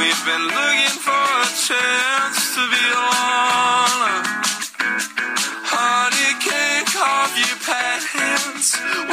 We've been looking for a chance to be on. Honey cake off your pants.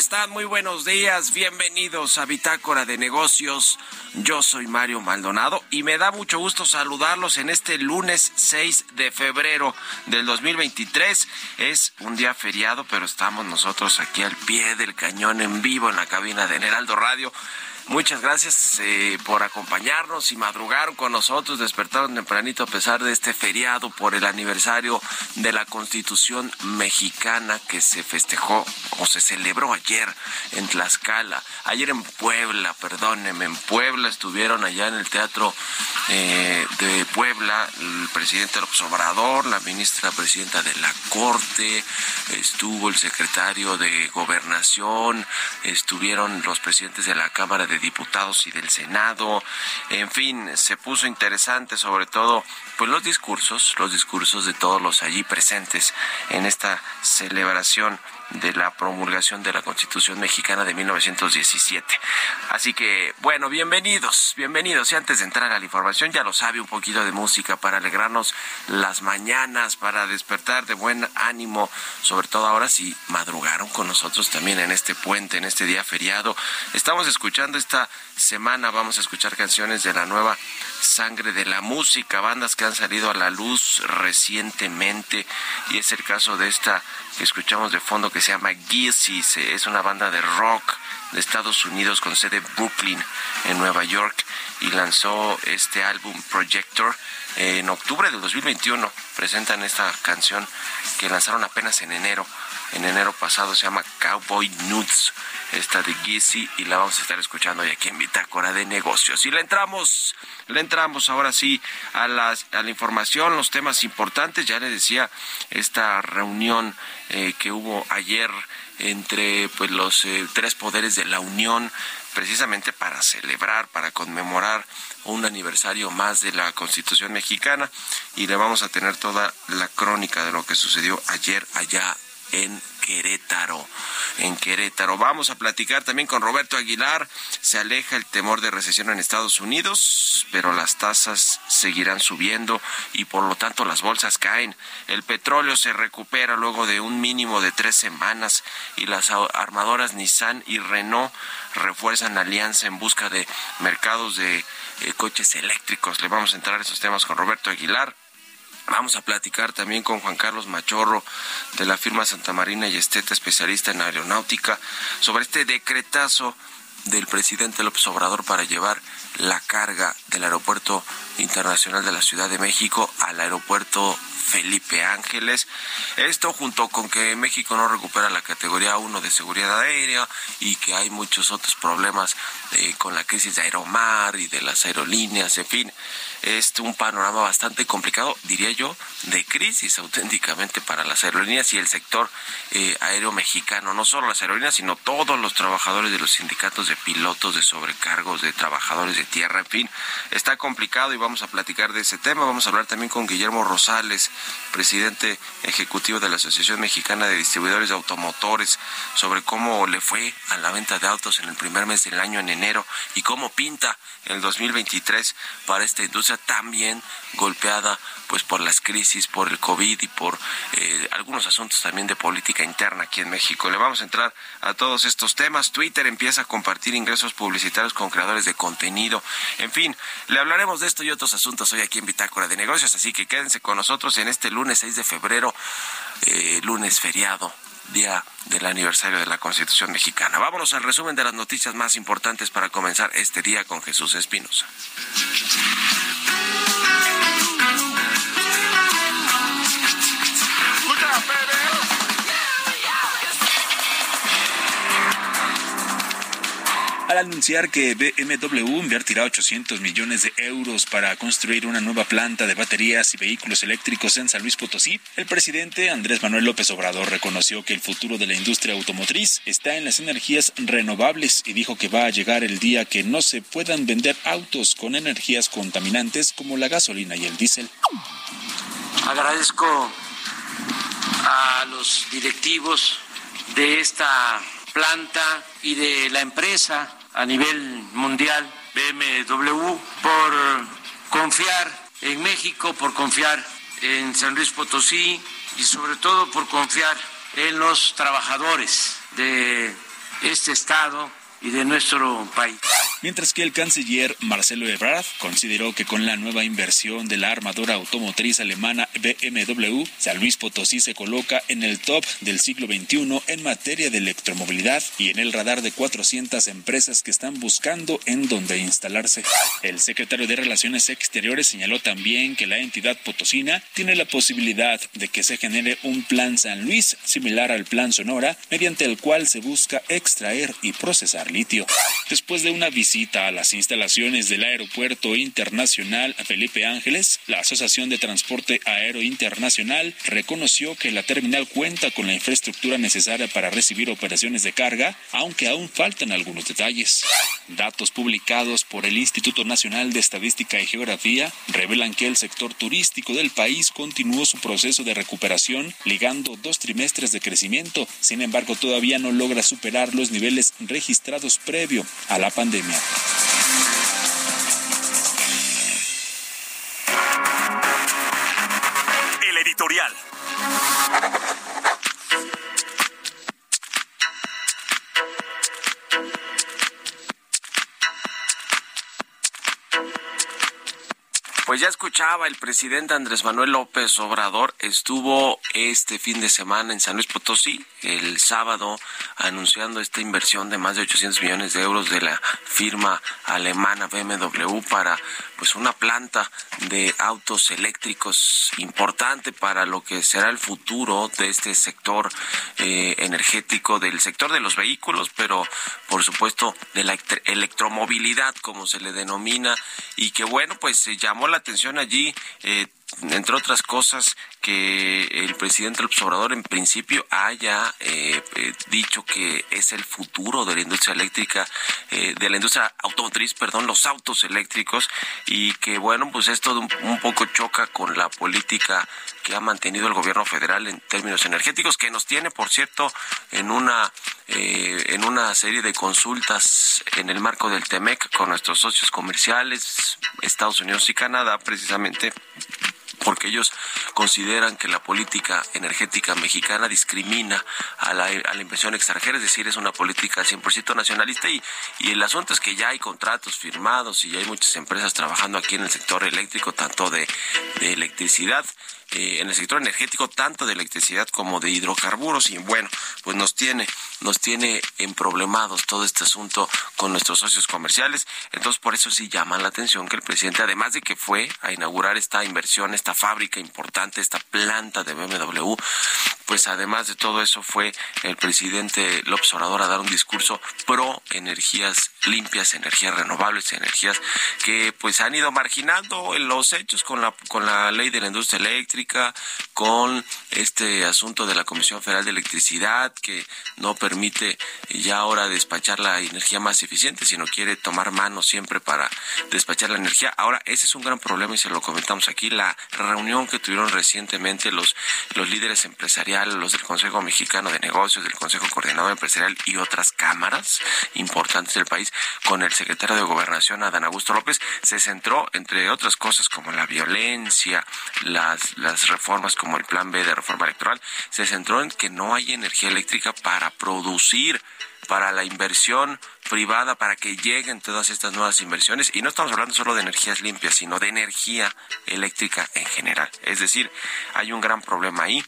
Están? Muy buenos días. Bienvenidos a Bitácora de Negocios. Yo soy Mario Maldonado y me da mucho gusto saludarlos en este lunes 6 de febrero del 2023. Es un día feriado, pero estamos nosotros aquí al pie del cañón en vivo en la cabina de Heraldo Radio. Muchas gracias eh, por acompañarnos y madrugaron con nosotros, despertaron tempranito a pesar de este feriado por el aniversario de la Constitución mexicana que se festejó o se celebró ayer en Tlaxcala, ayer en Puebla, perdónenme, en Puebla estuvieron allá en el Teatro eh, de Puebla el presidente López Obrador, la ministra presidenta de la Corte, estuvo el secretario de Gobernación, estuvieron los presidentes de la Cámara de Diputados y del Senado, en fin, se puso interesante sobre todo pues los discursos, los discursos de todos los allí presentes en esta celebración de la promulgación de la Constitución mexicana de 1917. Así que, bueno, bienvenidos, bienvenidos. Y antes de entrar a la información, ya lo sabe, un poquito de música para alegrarnos las mañanas, para despertar de buen ánimo, sobre todo ahora si madrugaron con nosotros también en este puente, en este día feriado. Estamos escuchando esta semana, vamos a escuchar canciones de la nueva sangre de la música, bandas que han salido a la luz recientemente, y es el caso de esta que escuchamos de fondo que se llama Gizzy, es una banda de rock de Estados Unidos con sede en Brooklyn, en Nueva York, y lanzó este álbum Projector en octubre del 2021. Presentan esta canción que lanzaron apenas en enero. En enero pasado se llama Cowboy Nudes, esta de Gizzy, y la vamos a estar escuchando hoy aquí en Bitácora de Negocios. Y le entramos, le entramos ahora sí a, las, a la información, los temas importantes. Ya le decía, esta reunión eh, que hubo ayer entre pues los eh, tres poderes de la Unión precisamente para celebrar, para conmemorar un aniversario más de la Constitución mexicana y le vamos a tener toda la crónica de lo que sucedió ayer allá en Querétaro. En Querétaro. Vamos a platicar también con Roberto Aguilar. Se aleja el temor de recesión en Estados Unidos, pero las tasas seguirán subiendo y por lo tanto las bolsas caen. El petróleo se recupera luego de un mínimo de tres semanas y las armadoras Nissan y Renault refuerzan alianza en busca de mercados de eh, coches eléctricos. Le vamos a entrar a esos temas con Roberto Aguilar. Vamos a platicar también con Juan Carlos Machorro de la firma Santa Marina y Esteta, especialista en aeronáutica, sobre este decretazo del presidente López Obrador para llevar la carga del aeropuerto internacional de la Ciudad de México al aeropuerto Felipe Ángeles. Esto junto con que México no recupera la categoría 1 de seguridad aérea y que hay muchos otros problemas eh, con la crisis de Aeromar y de las aerolíneas, en fin, es un panorama bastante complicado, diría yo, de crisis auténticamente para las aerolíneas y el sector eh, aéreo mexicano, no solo las aerolíneas, sino todos los trabajadores de los sindicatos de pilotos, de sobrecargos, de trabajadores de tierra, en fin, está complicado y vamos a platicar de ese tema. Vamos a hablar también con Guillermo Rosales, presidente ejecutivo de la Asociación Mexicana de Distribuidores de Automotores, sobre cómo le fue a la venta de autos en el primer mes del año en enero y cómo pinta el 2023 para esta industria también golpeada pues por las crisis, por el COVID y por eh, algunos asuntos también de política interna aquí en México. Le vamos a entrar a todos estos temas. Twitter empieza a compartir ingresos publicitarios con creadores de contenido. En fin, le hablaremos de esto y otros asuntos hoy aquí en Bitácora de Negocios, así que quédense con nosotros en este lunes 6 de febrero, eh, lunes feriado día del aniversario de la Constitución mexicana. Vámonos al resumen de las noticias más importantes para comenzar este día con Jesús Espinosa. Hola, anunciar que BMW invertirá 800 millones de euros para construir una nueva planta de baterías y vehículos eléctricos en San Luis Potosí. El presidente Andrés Manuel López Obrador reconoció que el futuro de la industria automotriz está en las energías renovables y dijo que va a llegar el día que no se puedan vender autos con energías contaminantes como la gasolina y el diésel. Agradezco a los directivos de esta planta y de la empresa a nivel mundial BMW por confiar en México, por confiar en San Luis Potosí y sobre todo por confiar en los trabajadores de este estado y de nuestro país mientras que el canciller Marcelo Ebrard consideró que con la nueva inversión de la armadora automotriz alemana BMW, San Luis Potosí se coloca en el top del siglo XXI en materia de electromovilidad y en el radar de 400 empresas que están buscando en dónde instalarse. El secretario de Relaciones Exteriores señaló también que la entidad potosina tiene la posibilidad de que se genere un plan San Luis similar al plan Sonora, mediante el cual se busca extraer y procesar litio. Después de una visita a las instalaciones del Aeropuerto Internacional Felipe Ángeles, la Asociación de Transporte Aéreo Internacional reconoció que la terminal cuenta con la infraestructura necesaria para recibir operaciones de carga, aunque aún faltan algunos detalles. Datos publicados por el Instituto Nacional de Estadística y Geografía revelan que el sector turístico del país continuó su proceso de recuperación, ligando dos trimestres de crecimiento. Sin embargo, todavía no logra superar los niveles registrados previo a la pandemia. El editorial. Ya escuchaba, el presidente Andrés Manuel López Obrador estuvo este fin de semana en San Luis Potosí, el sábado, anunciando esta inversión de más de 800 millones de euros de la firma alemana BMW para pues una planta de autos eléctricos importante para lo que será el futuro de este sector eh, energético, del sector de los vehículos, pero por supuesto de la electromovilidad, como se le denomina, y que bueno, pues se llamó la atención allí, eh, entre otras cosas, que el presidente López Obrador en principio haya eh, eh, dicho que es el futuro de la industria eléctrica, de la industria automotriz, perdón, los autos eléctricos, y que bueno, pues esto un, un poco choca con la política que ha mantenido el gobierno federal en términos energéticos, que nos tiene, por cierto, en una en una serie de consultas en el marco del TEMEC con nuestros socios comerciales, Estados Unidos y Canadá, precisamente porque ellos consideran que la política energética mexicana discrimina a la, a la inversión extranjera, es decir, es una política 100% nacionalista y, y el asunto es que ya hay contratos firmados y ya hay muchas empresas trabajando aquí en el sector eléctrico, tanto de, de electricidad eh, en el sector energético, tanto de electricidad como de hidrocarburos. Y bueno, pues nos tiene, nos tiene en problemados todo este asunto con nuestros socios comerciales. Entonces, por eso sí llama la atención que el presidente, además de que fue a inaugurar esta inversión, esta fábrica importante, esta planta de BMW, pues además de todo eso fue el presidente López Obrador a dar un discurso pro energías limpias, energías renovables, energías que pues han ido marginando en los hechos con la con la ley de la industria eléctrica, con este asunto de la Comisión Federal de Electricidad que no permite ya ahora despachar la energía más eficiente, sino quiere tomar mano siempre para despachar la energía. Ahora, ese es un gran problema y se lo comentamos aquí, la reunión que tuvieron recientemente los los líderes empresariales los del Consejo Mexicano de Negocios, del Consejo Coordinador Empresarial y otras cámaras importantes del país, con el secretario de Gobernación, Adán Augusto López, se centró, entre otras cosas, como la violencia, las, reformas como el Plan B de reforma electoral, se centró en que no hay energía eléctrica para producir para la inversión privada, para que lleguen todas estas nuevas inversiones. Y no estamos hablando solo de energías limpias, sino de energía eléctrica en general. Es decir, hay un gran problema ahí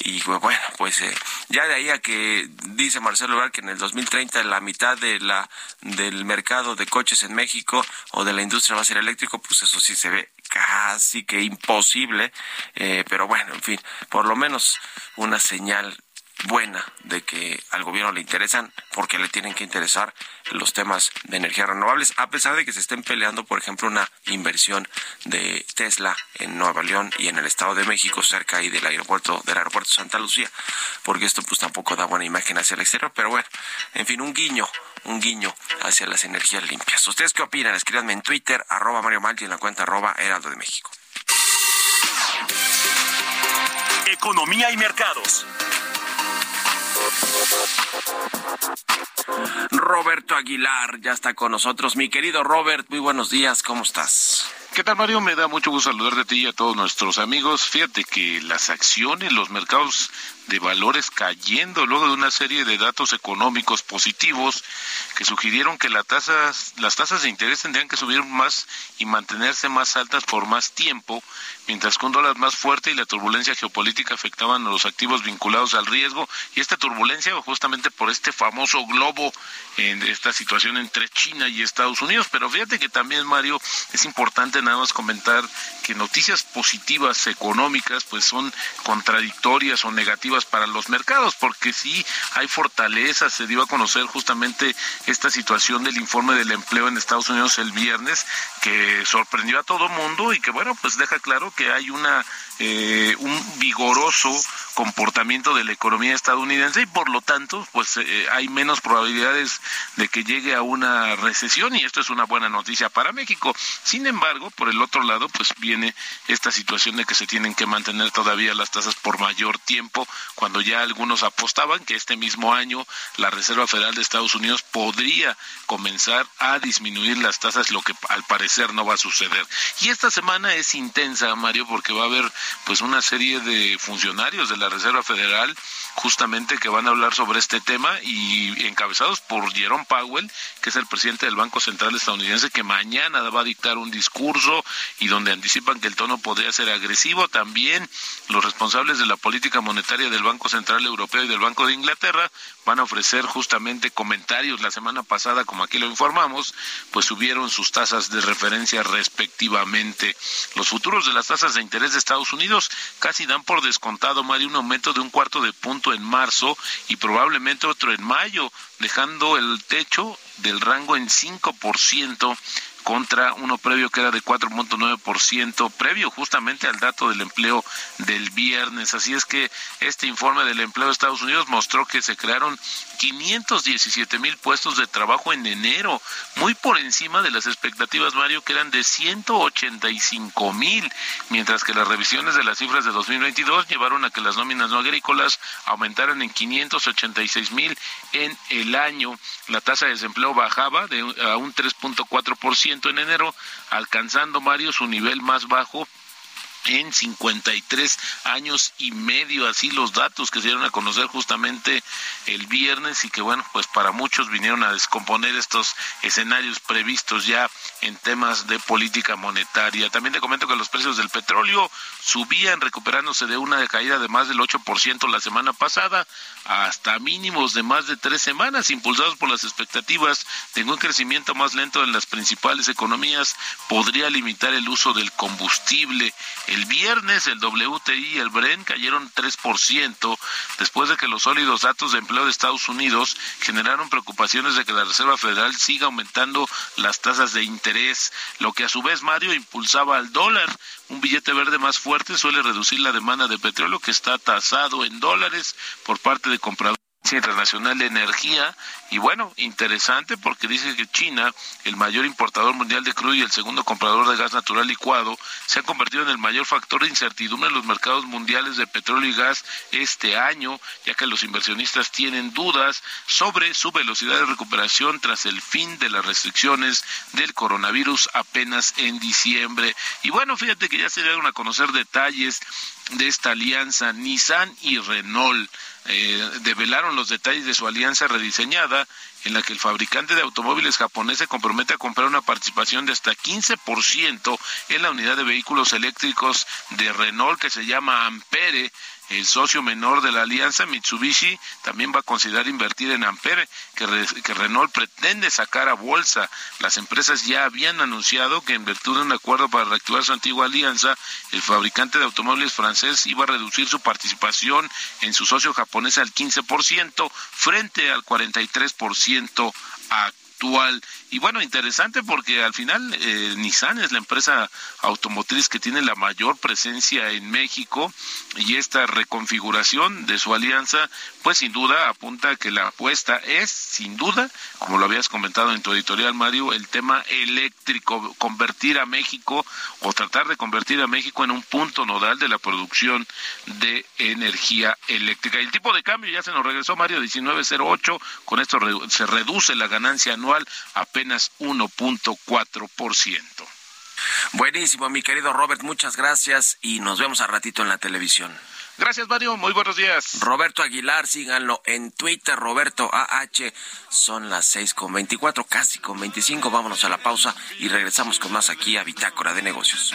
y bueno, pues eh, ya de ahí a que dice Marcelo Ebrard que en el 2030 la mitad de la del mercado de coches en México o de la industria va a ser eléctrico, pues eso sí se ve casi que imposible, eh, pero bueno, en fin, por lo menos una señal buena de que al gobierno le interesan porque le tienen que interesar los temas de energías renovables, a pesar de que se estén peleando, por ejemplo, una inversión de Tesla en Nueva León y en el Estado de México, cerca ahí del aeropuerto, del aeropuerto Santa Lucía, porque esto pues tampoco da buena imagen hacia el exterior, pero bueno, en fin, un guiño, un guiño hacia las energías limpias. ¿Ustedes qué opinan? Escríbanme en Twitter, arroba Mario Malti, en la cuenta arroba Heraldo de México. Economía y mercados. Roberto Aguilar ya está con nosotros. Mi querido Robert, muy buenos días, ¿cómo estás? ¿Qué tal, Mario? Me da mucho gusto saludarte a ti y a todos nuestros amigos. Fíjate que las acciones, los mercados de valores cayendo luego de una serie de datos económicos positivos que sugirieron que las tasas, las tasas de interés tendrían que subir más y mantenerse más altas por más tiempo, mientras que un dólar más fuerte y la turbulencia geopolítica afectaban a los activos vinculados al riesgo y esta turbulencia justamente por este famoso globo en esta situación entre China y Estados Unidos. Pero fíjate que también, Mario, es importante nada más comentar que noticias positivas económicas pues son contradictorias o negativas para los mercados, porque sí hay fortaleza, se dio a conocer justamente esta situación del informe del empleo en Estados Unidos el viernes, que sorprendió a todo mundo y que bueno, pues deja claro que hay una eh, un vigoroso comportamiento de la economía estadounidense y por lo tanto pues eh, hay menos probabilidades de que llegue a una recesión y esto es una buena noticia para México. Sin embargo, por el otro lado pues viene esta situación de que se tienen que mantener todavía las tasas por mayor tiempo cuando ya algunos apostaban que este mismo año la Reserva Federal de Estados Unidos podría comenzar a disminuir las tasas, lo que al parecer no va a suceder. Y esta semana es intensa, Mario, porque va a haber pues una serie de funcionarios de la Reserva Federal justamente que van a hablar sobre este tema y encabezados por Jerome Powell, que es el presidente del Banco Central estadounidense, que mañana va a dictar un discurso y donde anticipan que el tono podría ser agresivo. También los responsables de la política monetaria del Banco Central Europeo y del Banco de Inglaterra van a ofrecer justamente comentarios. La semana pasada, como aquí lo informamos, pues subieron sus tasas de referencia respectivamente. Los futuros de las tasas de interés de Estados Unidos casi dan por descontado, Mario, un aumento de un cuarto de punto en marzo y probablemente otro en mayo, dejando el techo del rango en 5% contra uno previo que era de 4.9%, previo justamente al dato del empleo del viernes. Así es que este informe del empleo de Estados Unidos mostró que se crearon 517 mil puestos de trabajo en enero, muy por encima de las expectativas, Mario, que eran de 185 mil, mientras que las revisiones de las cifras de 2022 llevaron a que las nóminas no agrícolas aumentaran en 586 mil en el año. La tasa de desempleo bajaba de a un 3.4% en enero, alcanzando Mario su nivel más bajo en 53 años y medio, así los datos que se dieron a conocer justamente el viernes y que bueno, pues para muchos vinieron a descomponer estos escenarios previstos ya en temas de política monetaria. También te comento que los precios del petróleo subían recuperándose de una caída de más del 8% la semana pasada hasta mínimos de más de tres semanas, impulsados por las expectativas de un crecimiento más lento en las principales economías, podría limitar el uso del combustible. Viernes el WTI y el Bren cayeron 3% después de que los sólidos datos de empleo de Estados Unidos generaron preocupaciones de que la Reserva Federal siga aumentando las tasas de interés, lo que a su vez Mario impulsaba al dólar. Un billete verde más fuerte suele reducir la demanda de petróleo que está tasado en dólares por parte de compradores Internacional de Energía y bueno, interesante porque dice que China, el mayor importador mundial de crudo y el segundo comprador de gas natural licuado, se ha convertido en el mayor factor de incertidumbre en los mercados mundiales de petróleo y gas este año, ya que los inversionistas tienen dudas sobre su velocidad de recuperación tras el fin de las restricciones del coronavirus apenas en diciembre. Y bueno, fíjate que ya se dieron a conocer detalles de esta alianza Nissan y Renault. Eh, develaron los detalles de su alianza rediseñada en la que el fabricante de automóviles japonés se compromete a comprar una participación de hasta 15% en la unidad de vehículos eléctricos de Renault que se llama Ampere el socio menor de la alianza, Mitsubishi, también va a considerar invertir en Ampere, que, que, Renault pretende sacar a bolsa. Las empresas ya habían anunciado que en virtud de un acuerdo para reactivar su antigua alianza, el fabricante de automóviles francés iba a reducir su participación en su socio japonés al 15% frente al 43% actual. Y bueno, interesante porque al final eh, Nissan es la empresa automotriz que tiene la mayor presencia en México y esta reconfiguración de su alianza, pues sin duda apunta a que la apuesta es, sin duda, como lo habías comentado en tu editorial, Mario, el tema eléctrico, convertir a México o tratar de convertir a México en un punto nodal de la producción de energía eléctrica. El tipo de cambio ya se nos regresó, Mario, 19.08, con esto se reduce la ganancia anual a apenas 1.4%. Buenísimo, mi querido Robert, muchas gracias y nos vemos a ratito en la televisión. Gracias, Mario. Muy buenos días. Roberto Aguilar, síganlo en Twitter, Roberto AH. Son las seis con veinticuatro, casi con veinticinco. Vámonos a la pausa y regresamos con más aquí a Bitácora de Negocios.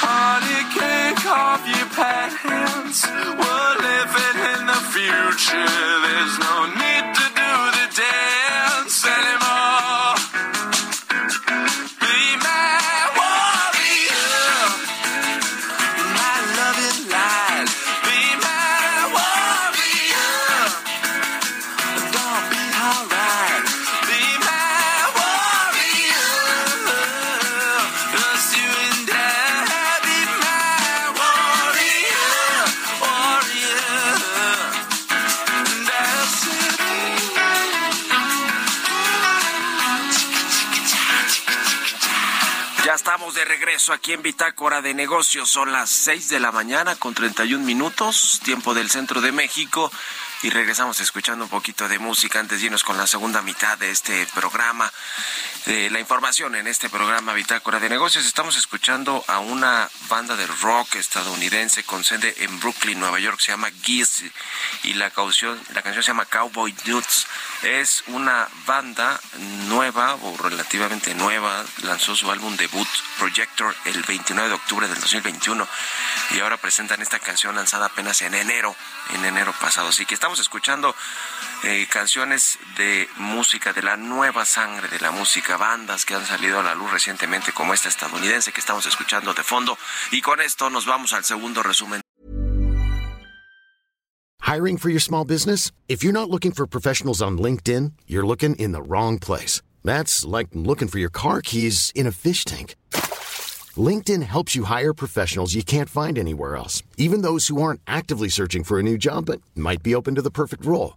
Honey cake off your pants. We're living in the future. There's no need to do the dance anymore. Regreso aquí en Bitácora de Negocios. Son las 6 de la mañana con 31 minutos, tiempo del centro de México. Y regresamos escuchando un poquito de música antes de irnos con la segunda mitad de este programa. La información en este programa Bitácora de Negocios. Estamos escuchando a una banda de rock estadounidense con sede en Brooklyn, Nueva York. Se llama Giz y la canción, la canción se llama Cowboy Nuts. Es una banda nueva o relativamente nueva. Lanzó su álbum debut Projector el 29 de octubre del 2021 y ahora presentan esta canción lanzada apenas en enero, en enero pasado. Así que estamos escuchando eh, canciones de música, de la nueva sangre de la música, bandas que han salido a la luz recientemente como esta estadounidense que estamos escuchando de fondo. Y con esto nos vamos al segundo resumen. Hiring for your small business? If you're not looking for professionals on LinkedIn, you're looking in the wrong place. That's like looking for your car keys in a fish tank. LinkedIn helps you hire professionals you can't find anywhere else, even those who aren't actively searching for a new job but might be open to the perfect role.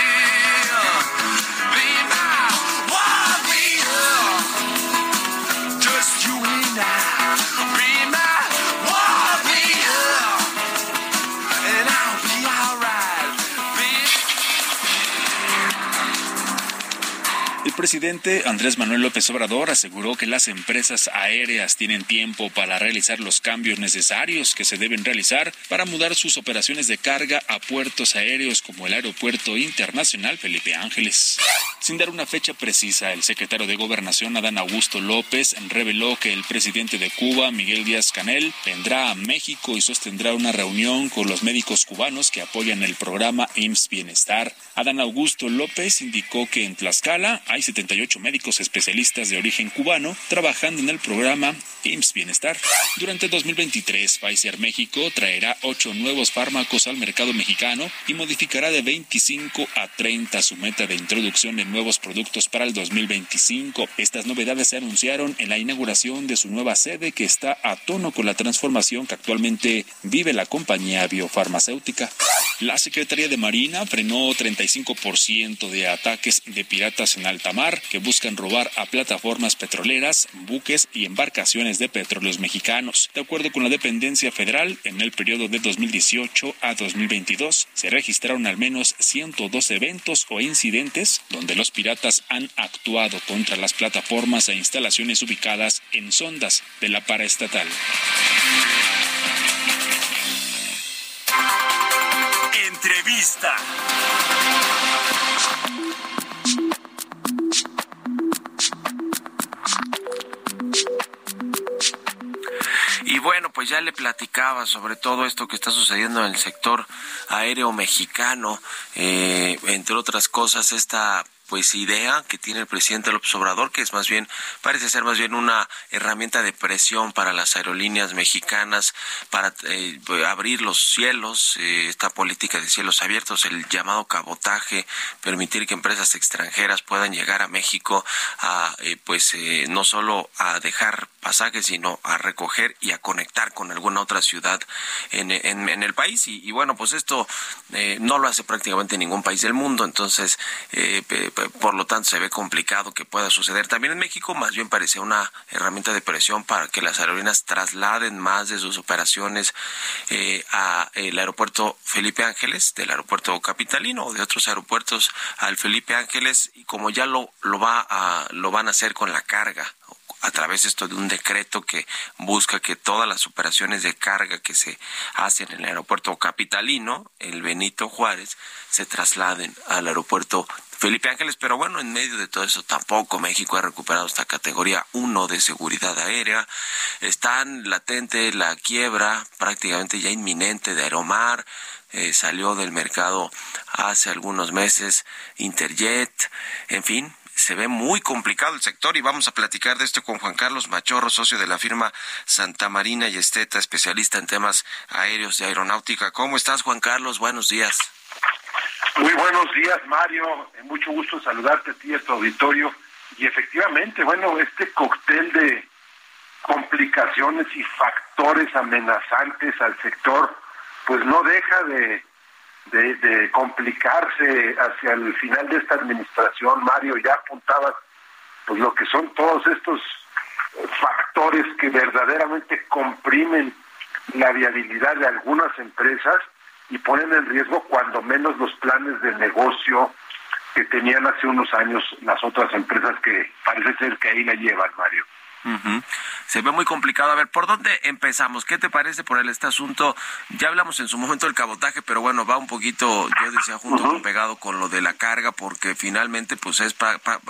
El presidente Andrés Manuel López Obrador aseguró que las empresas aéreas tienen tiempo para realizar los cambios necesarios que se deben realizar para mudar sus operaciones de carga a puertos aéreos como el Aeropuerto Internacional Felipe Ángeles. Sin dar una fecha precisa, el secretario de Gobernación, Adán Augusto López, reveló que el presidente de Cuba, Miguel Díaz Canel, vendrá a México y sostendrá una reunión con los médicos cubanos que apoyan el programa IMSS Bienestar. Adán Augusto López indicó que en Tlaxcala hay 78 médicos especialistas de origen cubano trabajando en el programa IMSS Bienestar. Durante 2023, Pfizer México traerá ocho nuevos fármacos al mercado mexicano y modificará de 25 a 30 su meta de introducción de nuevos productos para el 2025. Estas novedades se anunciaron en la inauguración de su nueva sede que está a tono con la transformación que actualmente vive la compañía biofarmacéutica. La Secretaría de Marina frenó 35% de ataques de piratas en alta mar que buscan robar a plataformas petroleras, buques y embarcaciones de petróleos mexicanos. De acuerdo con la dependencia federal, en el periodo de 2018 a 2022 se registraron al menos 102 eventos o incidentes donde los piratas han actuado contra las plataformas e instalaciones ubicadas en sondas de la paraestatal. Entrevista. Bueno, pues ya le platicaba sobre todo esto que está sucediendo en el sector aéreo mexicano, eh, entre otras cosas, esta pues idea que tiene el presidente López Obrador, que es más bien, parece ser más bien una herramienta de presión para las aerolíneas mexicanas, para eh, abrir los cielos, eh, esta política de cielos abiertos, el llamado cabotaje, permitir que empresas extranjeras puedan llegar a México a, eh, pues, no solo a dejar pasajes, sino a recoger y a conectar con alguna otra ciudad en, en, el país. Y, y, bueno, pues esto no lo hace prácticamente ningún país del mundo, entonces, por lo tanto se ve complicado que pueda suceder. También en México más bien parece una herramienta de presión para que las aerolíneas trasladen más de sus operaciones eh, a el aeropuerto Felipe Ángeles, del aeropuerto capitalino o de otros aeropuertos al Felipe Ángeles y como ya lo, lo va a, lo van a hacer con la carga a través esto de un decreto que busca que todas las operaciones de carga que se hacen en el aeropuerto capitalino, el Benito Juárez, se trasladen al aeropuerto Felipe Ángeles, pero bueno, en medio de todo eso tampoco México ha recuperado esta categoría 1 de seguridad aérea. Están latente la quiebra prácticamente ya inminente de Aeromar. Eh, salió del mercado hace algunos meses Interjet, en fin, se ve muy complicado el sector y vamos a platicar de esto con Juan Carlos Machorro, socio de la firma Santa Marina y Esteta, especialista en temas aéreos y aeronáutica. ¿Cómo estás, Juan Carlos? Buenos días. Muy buenos días, Mario. Mucho gusto saludarte a ti a tu auditorio. Y efectivamente, bueno, este cóctel de complicaciones y factores amenazantes al sector, pues no deja de, de, complicarse hacia el final de esta administración. Mario, ya apuntabas pues lo que son todos estos factores que verdaderamente comprimen la viabilidad de algunas empresas y ponen en riesgo cuando menos los planes de negocio que tenían hace unos años las otras empresas que parece ser que ahí la llevan, Mario. Se ve muy complicado. A ver, ¿por dónde empezamos? ¿Qué te parece por el este asunto? Ya hablamos en su momento del cabotaje, pero bueno, va un poquito, yo decía, junto con pegado con lo de la carga, porque finalmente pues es,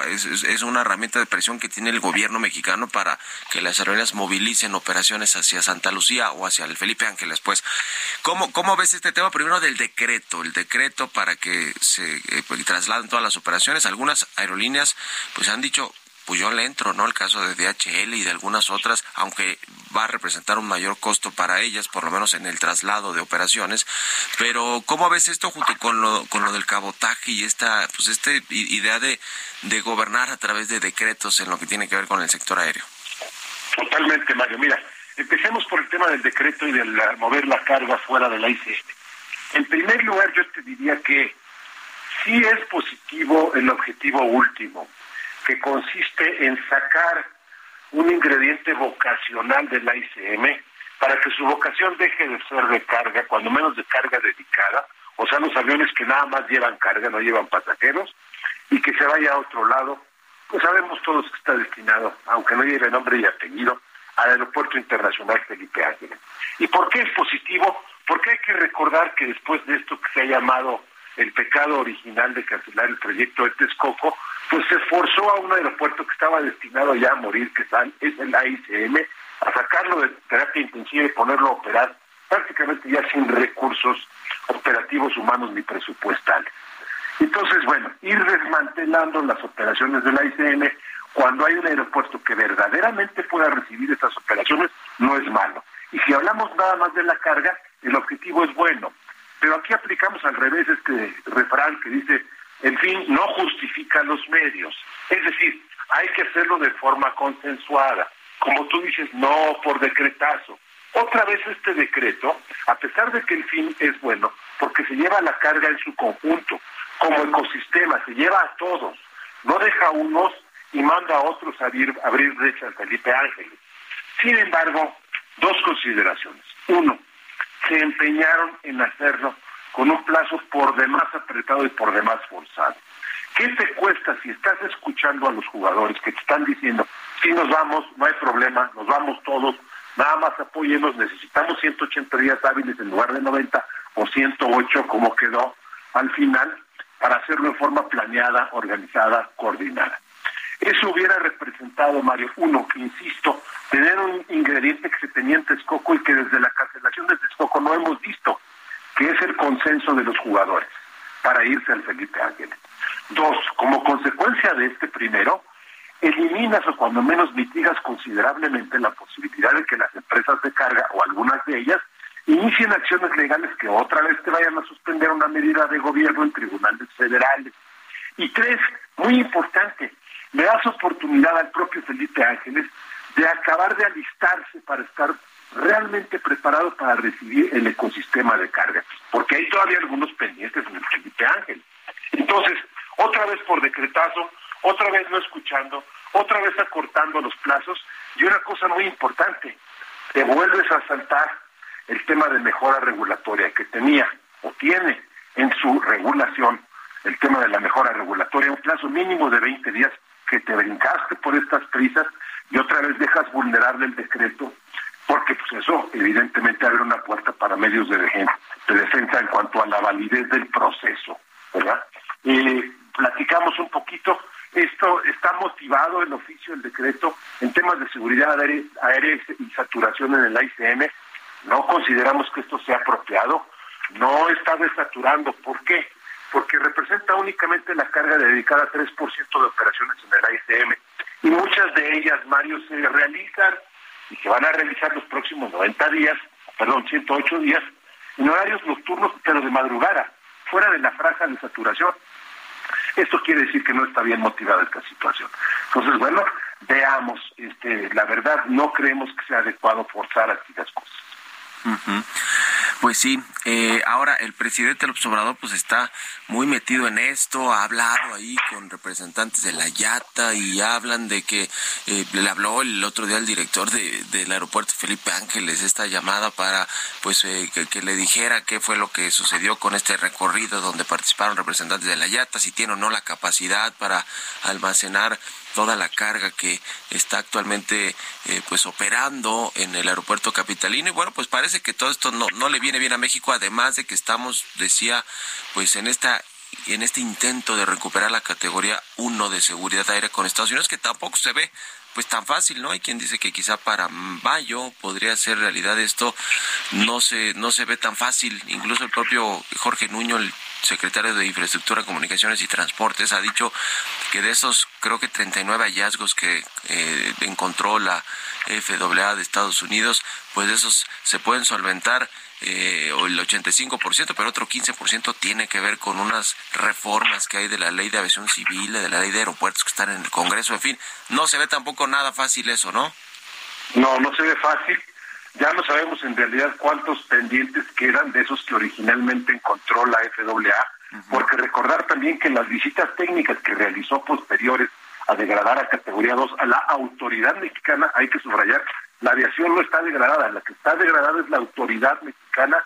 es, es, una herramienta de presión que tiene el gobierno mexicano para que las aerolíneas movilicen operaciones hacia Santa Lucía o hacia el Felipe Ángeles. Pues, ¿cómo, cómo ves este tema? Primero del decreto, el decreto para que se eh, pues, trasladen todas las operaciones. Algunas aerolíneas pues han dicho, pues yo le entro, ¿no? El caso de DHL y de algunas otras, aunque va a representar un mayor costo para ellas, por lo menos en el traslado de operaciones. Pero, ¿cómo ves esto junto con lo, con lo del cabotaje y esta, pues esta idea de, de gobernar a través de decretos en lo que tiene que ver con el sector aéreo? Totalmente, Mario. Mira, empecemos por el tema del decreto y de mover la carga fuera de la ICM. En primer lugar, yo te diría que sí es positivo el objetivo último que consiste en sacar un ingrediente vocacional del ICM para que su vocación deje de ser de carga, cuando menos de carga dedicada, o sea, los aviones que nada más llevan carga, no llevan pasajeros, y que se vaya a otro lado, pues sabemos todos que está destinado, aunque no lleve nombre y apellido, al Aeropuerto Internacional Felipe Ángeles. ¿Y por qué es positivo? Porque hay que recordar que después de esto que se ha llamado el pecado original de cancelar el proyecto de Texcoco, pues se forzó a un aeropuerto que estaba destinado ya a morir, que es el AICM, a sacarlo de terapia intensiva y ponerlo a operar prácticamente ya sin recursos operativos humanos ni presupuestales. Entonces, bueno, ir desmantelando las operaciones del AICM cuando hay un aeropuerto que verdaderamente pueda recibir estas operaciones no es malo. Y si hablamos nada más de la carga, el objetivo es bueno. Pero aquí aplicamos al revés este refrán que dice, en fin, no justifica los medios. Es decir, hay que hacerlo de forma consensuada. Como tú dices, no por decretazo. Otra vez este decreto, a pesar de que el fin es bueno, porque se lleva la carga en su conjunto, como ecosistema, se lleva a todos, no deja a unos y manda a otros a abrir, abrir brechas Felipe Ángeles. Sin embargo, dos consideraciones. Uno, se empeñaron en hacerlo con un plazo por demás apretado y por demás forzado. ¿Qué te cuesta si estás escuchando a los jugadores que te están diciendo, si nos vamos, no hay problema, nos vamos todos, nada más apóyenos, necesitamos 180 días hábiles en lugar de 90 o 108 como quedó al final, para hacerlo de forma planeada, organizada, coordinada. Eso hubiera representado, Mario, uno, que insisto, tener un ingrediente que se tenía en Texcoco y que desde la cancelación de Texcoco no hemos visto, que es el consenso de los jugadores para irse al Felipe Ángeles. Dos, como consecuencia de este primero, eliminas o cuando menos mitigas considerablemente la posibilidad de que las empresas de carga o algunas de ellas inicien acciones legales que otra vez te vayan a suspender una medida de gobierno en tribunales federales. Y tres, muy importante, le das oportunidad al propio Felipe Ángeles de acabar de alistarse para estar realmente preparado para recibir el ecosistema de carga, porque hay todavía algunos pendientes en el Felipe Ángeles. Entonces, otra vez por decretazo, otra vez no escuchando, otra vez acortando los plazos, y una cosa muy importante, te vuelves a saltar el tema de mejora regulatoria que tenía o tiene en su regulación, el tema de la mejora regulatoria, un plazo mínimo de 20 días que te brincaste por estas prisas y otra vez dejas vulnerable el decreto, porque pues eso evidentemente abre una puerta para medios de, defensa en cuanto a la validez del proceso, ¿verdad? Platicamos un poquito, esto está motivado el oficio, el decreto, en temas de seguridad aérea y saturación en el ICM, no consideramos que esto sea apropiado, no está desaturando, ¿por qué? porque representa únicamente la carga dedicada a 3% de operaciones en el AICM. Y muchas de ellas, Mario, se realizan y se van a realizar los próximos 90 días, perdón, 108 días, en horarios nocturnos, pero de madrugada, fuera de la franja de saturación. Esto quiere decir que no está bien motivada esta situación. Entonces, bueno, veamos, este, la verdad, no creemos que sea adecuado forzar así las cosas. Pues sí, eh, ahora el presidente López Obrador pues está muy metido en esto, ha hablado ahí con representantes de la Yata y hablan de que eh, le habló el otro día al director de, del aeropuerto Felipe Ángeles esta llamada para pues eh, que, le dijera qué fue lo que sucedió con este recorrido donde participaron representantes de la Yata, si tiene o no la capacidad para almacenar toda la carga que está actualmente eh, pues operando en el aeropuerto capitalino. Y bueno pues parece que todo esto no, no le viene bien a México además de que estamos decía pues en esta en este intento de recuperar la categoría 1 de seguridad aérea con Estados Unidos que tampoco se ve pues tan fácil, ¿no? Hay quien dice que quizá para mayo podría ser realidad esto, no se, no se ve tan fácil, incluso el propio Jorge Nuño, el secretario de Infraestructura, Comunicaciones y Transportes, ha dicho que de esos creo que 39 hallazgos que eh, encontró la FAA de Estados Unidos, pues esos se pueden solventar eh, o el 85%, pero otro 15% tiene que ver con unas reformas que hay de la ley de aviación civil, de la ley de aeropuertos que están en el Congreso, en fin, no se ve tampoco nada fácil eso, ¿no? No, no se ve fácil. Ya no sabemos en realidad cuántos pendientes quedan de esos que originalmente encontró la FAA, porque recordar también que las visitas técnicas que realizó posteriores a degradar a categoría 2 a la autoridad mexicana, hay que subrayar, la aviación no está degradada, la que está degradada es la autoridad mexicana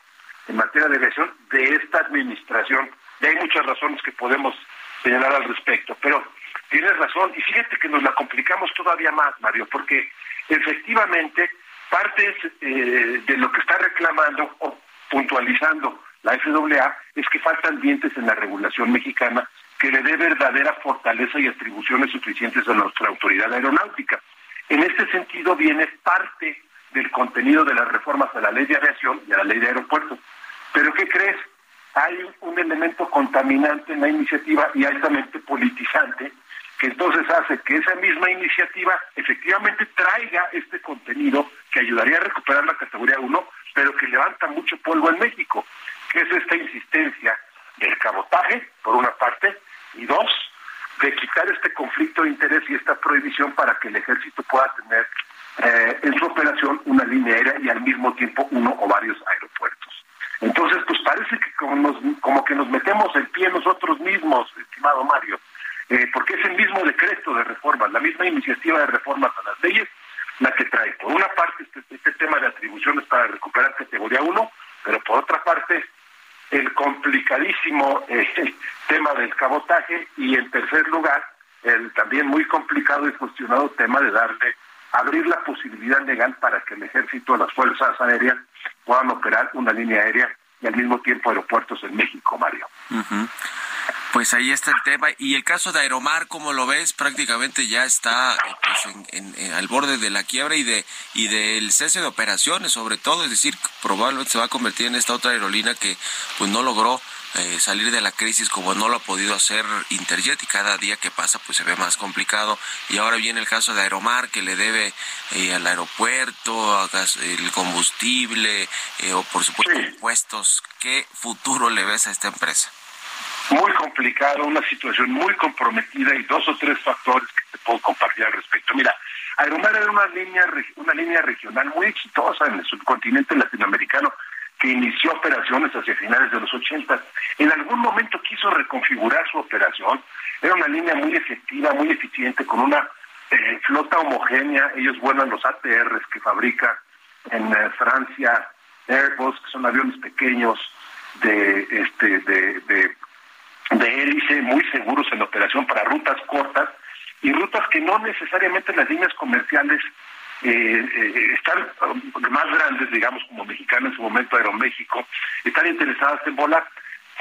en materia de aviación de esta administración. Y hay muchas razones que podemos señalar al respecto, pero tienes razón. Y fíjate que nos la complicamos todavía más, Mario, porque efectivamente parte eh, de lo que está reclamando o puntualizando la FAA, es que faltan dientes en la regulación mexicana que le dé verdadera fortaleza y atribuciones suficientes a nuestra autoridad aeronáutica. En este sentido viene parte del contenido de las reformas a la ley de aviación y a la ley de aeropuertos. Pero ¿qué crees? Hay un elemento contaminante en la iniciativa y altamente politizante que entonces hace que esa misma iniciativa efectivamente traiga este contenido que ayudaría a recuperar la categoría 1, pero que levanta mucho polvo en México, que es esta insistencia del cabotaje, por una parte, y dos, de quitar este conflicto de interés y esta prohibición para que el ejército pueda tener eh, en su operación una línea aérea y al mismo tiempo uno o varios aeropuertos. Entonces, pues parece que como, nos, como que nos metemos el pie nosotros mismos, estimado Mario, eh, porque es el mismo decreto de reformas, la misma iniciativa de reformas a las leyes, la que trae, por una parte, este, este tema de atribuciones para recuperar categoría 1, pero por otra parte, el complicadísimo eh, tema del cabotaje y en tercer lugar, el también muy complicado y cuestionado tema de darle, abrir la posibilidad legal para que el ejército, las fuerzas aéreas puedan operar una línea aérea y al mismo tiempo aeropuertos en México, Mario. Pues ahí está el tema. Y el caso de Aeromar, como lo ves, prácticamente ya está pues, en, al borde de la quiebra y de y del cese de operaciones, sobre todo. Es decir, probablemente se va a convertir en esta otra aerolínea que pues no logró eh, salir de la crisis como no lo ha podido hacer Interjet y cada día que pasa pues se ve más complicado. Y ahora viene el caso de Aeromar que le debe eh, al aeropuerto, el combustible eh, o por supuesto impuestos. ¿Qué futuro le ves a esta empresa? Muy complicado, una situación muy comprometida y dos o tres factores que te puedo compartir al respecto. Mira, Aeromar era una línea, una línea regional muy exitosa en el subcontinente latinoamericano que inició operaciones hacia finales de los 80. En algún momento quiso reconfigurar su operación. Era una línea muy efectiva, muy eficiente, con una eh, flota homogénea. Ellos vuelan los ATRs que fabrica en eh, Francia Airbus, que son aviones pequeños de, este, de hélice muy seguros en operación para rutas cortas y rutas que no necesariamente las líneas comerciales eh, eh, están más grandes, digamos, como Mexicana en su momento Aeroméxico, están interesadas en volar.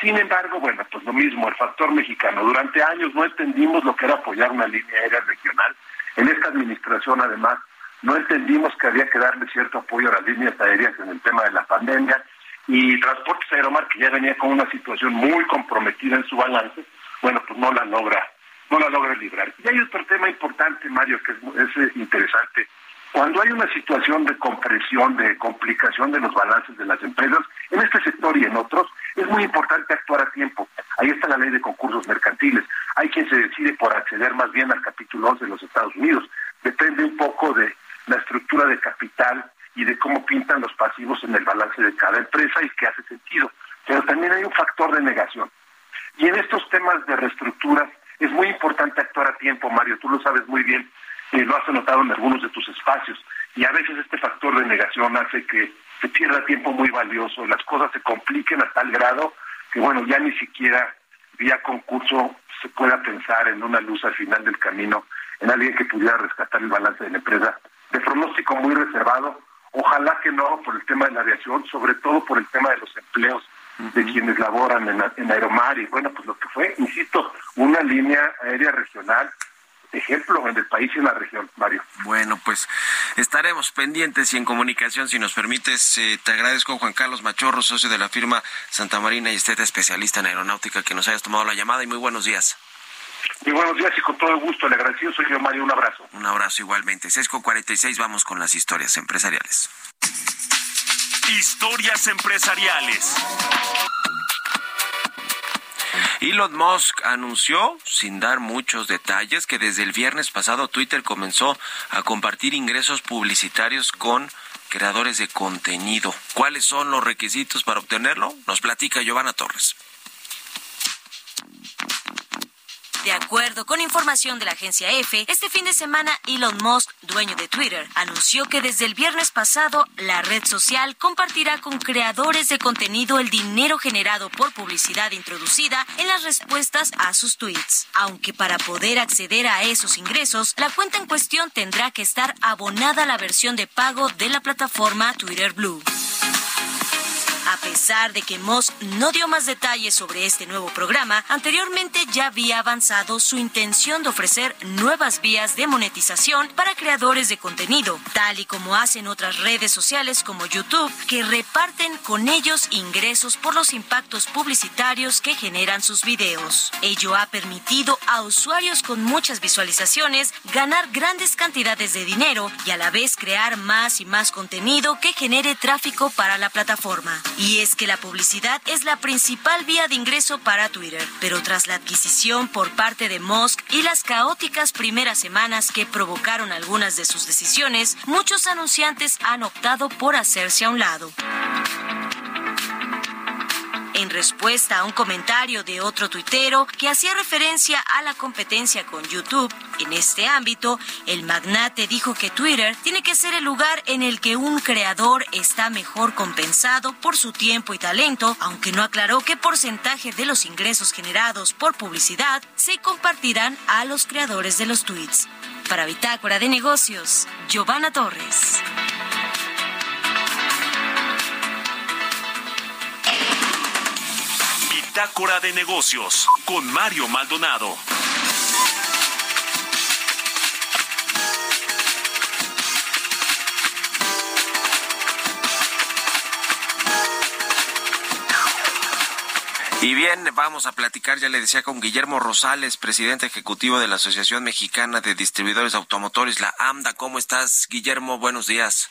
Sin embargo, bueno, pues lo mismo, el factor mexicano. Durante años no entendimos lo que era apoyar una línea aérea regional. En esta administración, además, no entendimos que había que darle cierto apoyo a las líneas aéreas en el tema de la pandemia y Transportes Aeromar, que ya venía con una situación muy comprometida en su balance, bueno, pues no la logra, no la logra librar. Y hay otro tema importante, Mario, que es, es interesante. Cuando hay una situación de compresión, de complicación de los balances de las empresas, en este sector y en otros, es muy importante actuar a tiempo. Ahí está la ley de concursos mercantiles. Hay quien se decide por acceder más bien al capítulo 11 de los Estados Unidos. Depende un poco de la estructura de capital y de cómo en el balance de cada empresa y que hace sentido. Pero también hay un factor de negación. Y en estos temas de reestructuras es muy importante actuar a tiempo, Mario, tú lo sabes muy bien, eh, lo has notado en algunos de tus espacios. Y a veces este factor de negación hace que se pierda tiempo muy valioso, las cosas se compliquen a tal grado que, bueno, ya ni siquiera vía concurso se pueda pensar en una luz al final del camino, en alguien que pudiera rescatar el balance de la empresa. De pronóstico muy reservado, Ojalá que no por sobre todo por el tema de los empleos de quienes laboran en, en Aeromar y bueno, pues lo que fue, insisto, una línea aérea regional ejemplo en el país y en la región, Mario. Bueno, pues estaremos pendientes y en comunicación, si nos permites. Eh, te agradezco, Juan Carlos Machorro, socio de la firma Santa Marina y usted especialista en aeronáutica, que nos hayas tomado la llamada y muy buenos días. Muy buenos días y con todo gusto. Le agradecido soy yo, Mario. Un abrazo. Un abrazo igualmente. 6 con 46, vamos con las historias empresariales. Historias empresariales. Elon Musk anunció, sin dar muchos detalles, que desde el viernes pasado Twitter comenzó a compartir ingresos publicitarios con creadores de contenido. ¿Cuáles son los requisitos para obtenerlo? Nos platica Giovanna Torres. De acuerdo con información de la agencia EFE, este fin de semana Elon Musk, dueño de Twitter, anunció que desde el viernes pasado la red social compartirá con creadores de contenido el dinero generado por publicidad introducida en las respuestas a sus tweets. Aunque para poder acceder a esos ingresos, la cuenta en cuestión tendrá que estar abonada a la versión de pago de la plataforma Twitter Blue. A pesar de que Musk no dio más detalles sobre este nuevo programa, anteriormente ya había avanzado su intención de ofrecer nuevas vías de monetización para creadores de contenido, tal y como hacen otras redes sociales como YouTube, que reparten con ellos ingresos por los impactos publicitarios que generan sus videos. Ello ha permitido a usuarios con muchas visualizaciones ganar grandes cantidades de dinero y a la vez crear más y más contenido que genere tráfico para la plataforma. Es que la publicidad es la principal vía de ingreso para Twitter, pero tras la adquisición por parte de Musk y las caóticas primeras semanas que provocaron algunas de sus decisiones, muchos anunciantes han optado por hacerse a un lado. En respuesta a un comentario de otro tuitero que hacía referencia a la competencia con YouTube en este ámbito, el magnate dijo que Twitter tiene que ser el lugar en el que un creador está mejor compensado por su tiempo y talento, aunque no aclaró qué porcentaje de los ingresos generados por publicidad se compartirán a los creadores de los tweets. Para Bitácora de Negocios, Giovanna Torres. Bitácora de negocios con Mario Maldonado. Y bien, vamos a platicar, ya le decía, con Guillermo Rosales, presidente ejecutivo de la Asociación Mexicana de Distribuidores Automotores, la AMDA. ¿Cómo estás, Guillermo? Buenos días.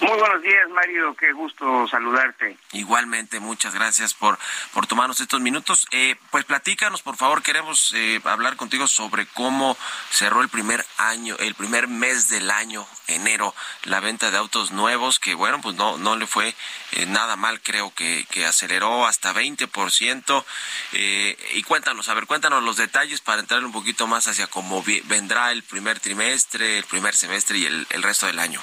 Muy buenos días, Mario. Qué gusto saludarte. Igualmente, muchas gracias por, por tomarnos estos minutos. Eh, pues platícanos, por favor, queremos eh, hablar contigo sobre cómo cerró el primer año, el primer mes del año, enero, la venta de autos nuevos, que bueno, pues no, no le fue eh, nada mal, creo que, que aceleró hasta 20%. Eh, y cuéntanos, a ver, cuéntanos los detalles para entrar un poquito más hacia cómo vendrá el primer trimestre, el primer semestre y el, el resto del año.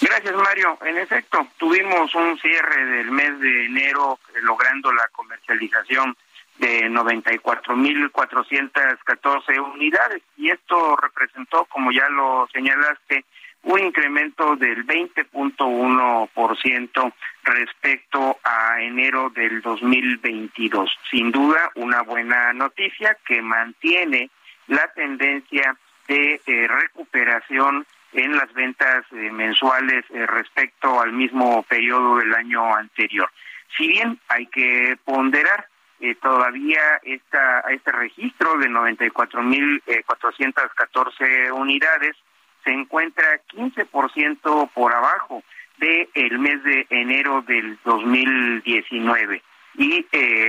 Gracias, Mario. En efecto, tuvimos un cierre del mes de enero eh, logrando la comercialización de 94.414 unidades y esto representó, como ya lo señalaste, un incremento del 20.1% respecto a enero del 2022. Sin duda, una buena noticia que mantiene la tendencia de eh, recuperación en las ventas eh, mensuales eh, respecto al mismo periodo del año anterior. Si bien hay que ponderar eh, todavía esta, este registro de 94.414 unidades, se encuentra 15% por abajo del el mes de enero del 2019. Y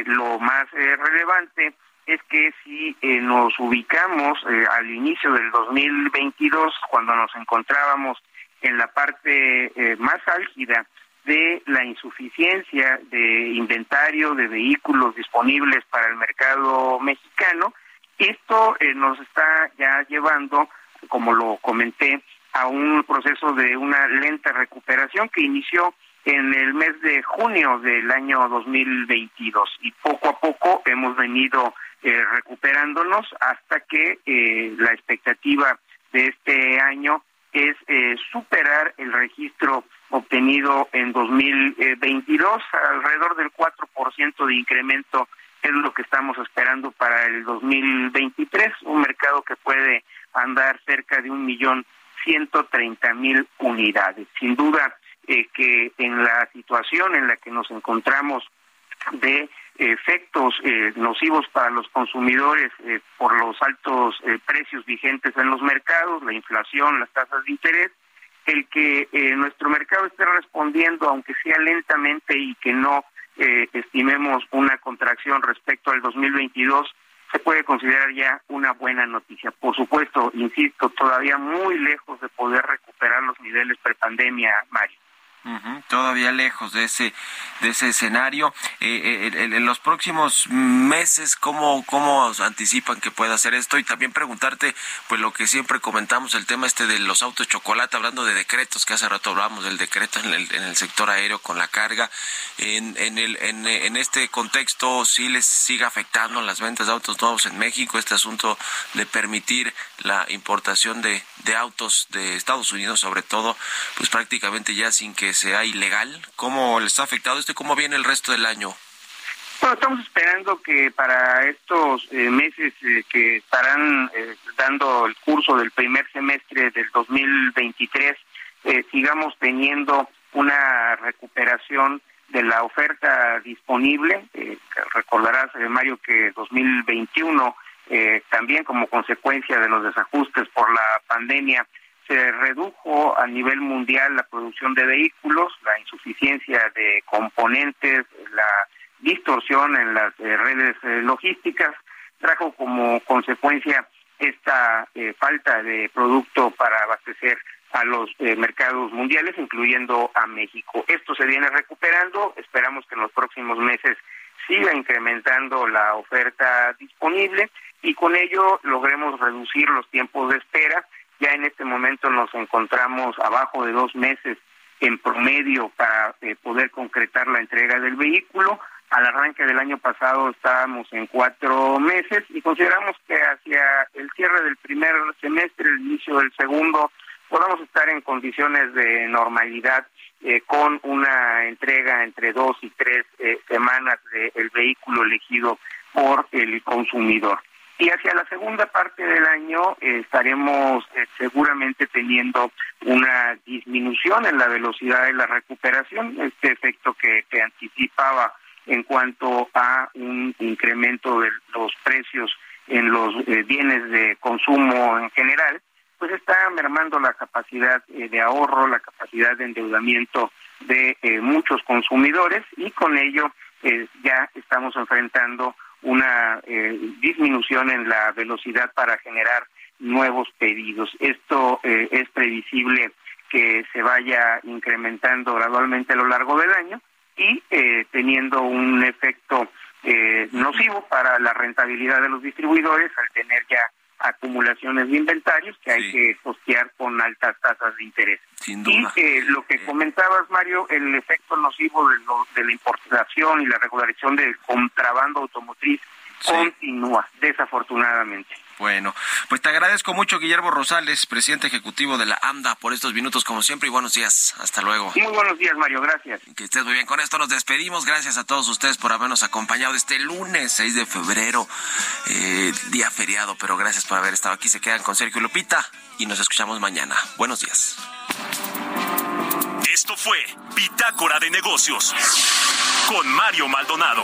lo más relevante es que si eh, nos ubicamos eh, al inicio del 2022, cuando nos encontrábamos en la parte eh, más álgida de la insuficiencia de inventario de vehículos disponibles para el mercado mexicano, esto nos está ya llevando, como lo comenté, a un proceso de una lenta recuperación que inició en el mes de junio del año 2022 y poco a poco hemos venido eh, recuperándonos hasta que eh, la expectativa de este año es eh, superar el registro obtenido en 2022, alrededor del 4% de incremento es lo que estamos esperando para el 2023, un mercado que puede andar cerca de un millón ciento treinta mil unidades. Sin duda que en la situación en la que nos encontramos de efectos eh, nocivos para los consumidores eh, por los altos eh, precios vigentes en los mercados, la inflación, las tasas de interés, el que nuestro mercado esté respondiendo, aunque sea lentamente y que no estimemos una contracción respecto al 2022, se puede considerar ya una buena noticia. Por supuesto, insisto, todavía muy lejos de poder recuperar los niveles prepandemia, Mario. Todavía lejos de ese de ese escenario. Eh, eh, en, los próximos meses, ¿cómo, ¿cómo anticipan que pueda hacer esto? Y también preguntarte, pues lo que siempre comentamos, el tema este de los autos chocolate, hablando de decretos, que hace rato hablábamos del decreto en el, en el sector aéreo con la carga. En, en, el, en, este contexto, ¿sí les sigue afectando las ventas de autos nuevos en México este asunto de permitir la importación de, de autos de Estados Unidos, sobre todo, pues prácticamente ya sin que sea ilegal? ¿Cómo les ha afectado esto y cómo viene el resto del año? Bueno, estamos esperando que para estos eh, meses eh, que estarán eh, dando el curso del primer semestre del 2023, sigamos teniendo una recuperación de la oferta disponible. recordarás, Mario, que 2021, también como consecuencia de los desajustes por la pandemia, se redujo a nivel mundial la producción de vehículos, la insuficiencia de componentes, la distorsión en las eh, redes eh, logísticas, trajo como consecuencia esta eh, falta de producto para abastecer a los mercados mundiales, incluyendo a México. Esto se viene recuperando, esperamos que en los próximos meses siga incrementando la oferta disponible y con ello logremos reducir los tiempos de espera. Ya en este momento nos encontramos abajo de dos meses en promedio para poder concretar la entrega del vehículo. Al arranque del año pasado estábamos en cuatro meses y consideramos que hacia el cierre del primer semestre, el inicio del segundo, podamos estar en condiciones de normalidad eh, con una entrega entre dos y tres eh, semanas del vehículo elegido por el consumidor. Y hacia la segunda parte del año eh, estaremos seguramente teniendo una disminución en la velocidad de la recuperación, este efecto que, que anticipaba en cuanto a un incremento de los precios en los eh, bienes de consumo en general, pues está mermando la capacidad eh, de ahorro, la capacidad de endeudamiento de eh, muchos consumidores y con ello ya estamos enfrentando una disminución en la velocidad para generar nuevos pedidos. Esto es previsible que se vaya incrementando gradualmente a lo largo del año y eh, teniendo un efecto eh, nocivo para la rentabilidad de los distribuidores al tener ya acumulaciones de inventarios que hay que costear con altas tasas de interés. Sin duda. Y eh, lo que comentabas, Mario, el efecto nocivo de, de la importación y la regulación del contrabando automotriz continúa, desafortunadamente. Bueno, pues te agradezco mucho, Guillermo Rosales, presidente ejecutivo de la AMDA, por estos minutos, como siempre, y buenos días. Hasta luego. Muy buenos días, Mario, gracias. Que estés muy bien. Con esto nos despedimos. Gracias a todos ustedes por habernos acompañado este lunes 6 de febrero, eh, día feriado, pero gracias por haber estado aquí. Se quedan con Sergio Lupita y nos escuchamos mañana. Buenos días. Esto fue Bitácora de Negocios con Mario Maldonado.